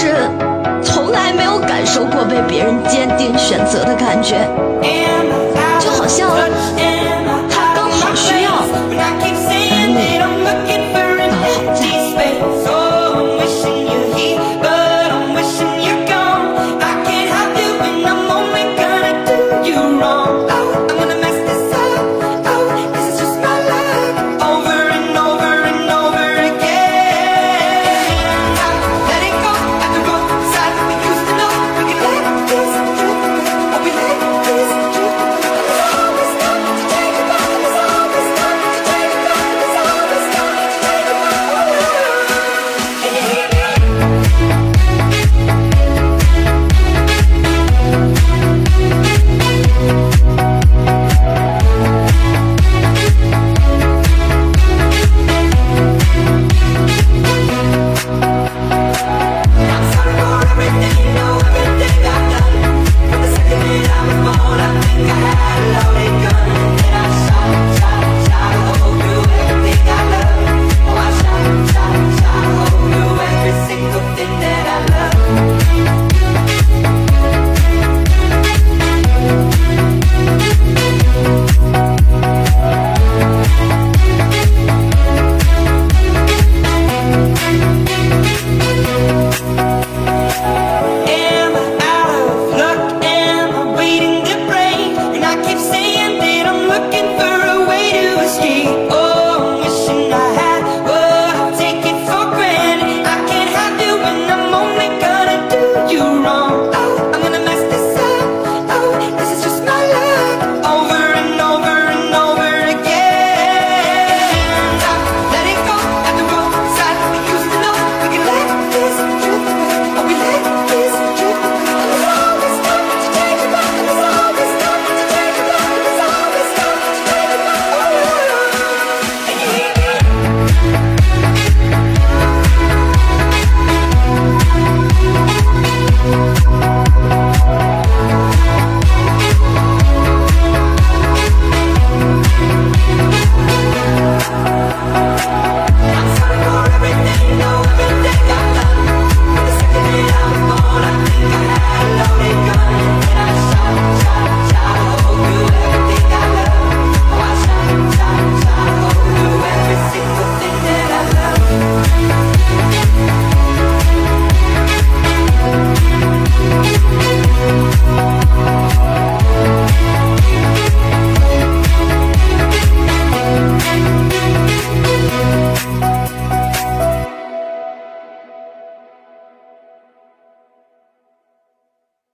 是从来没有感受过被别人坚定选择的感觉，就好像。Yeah.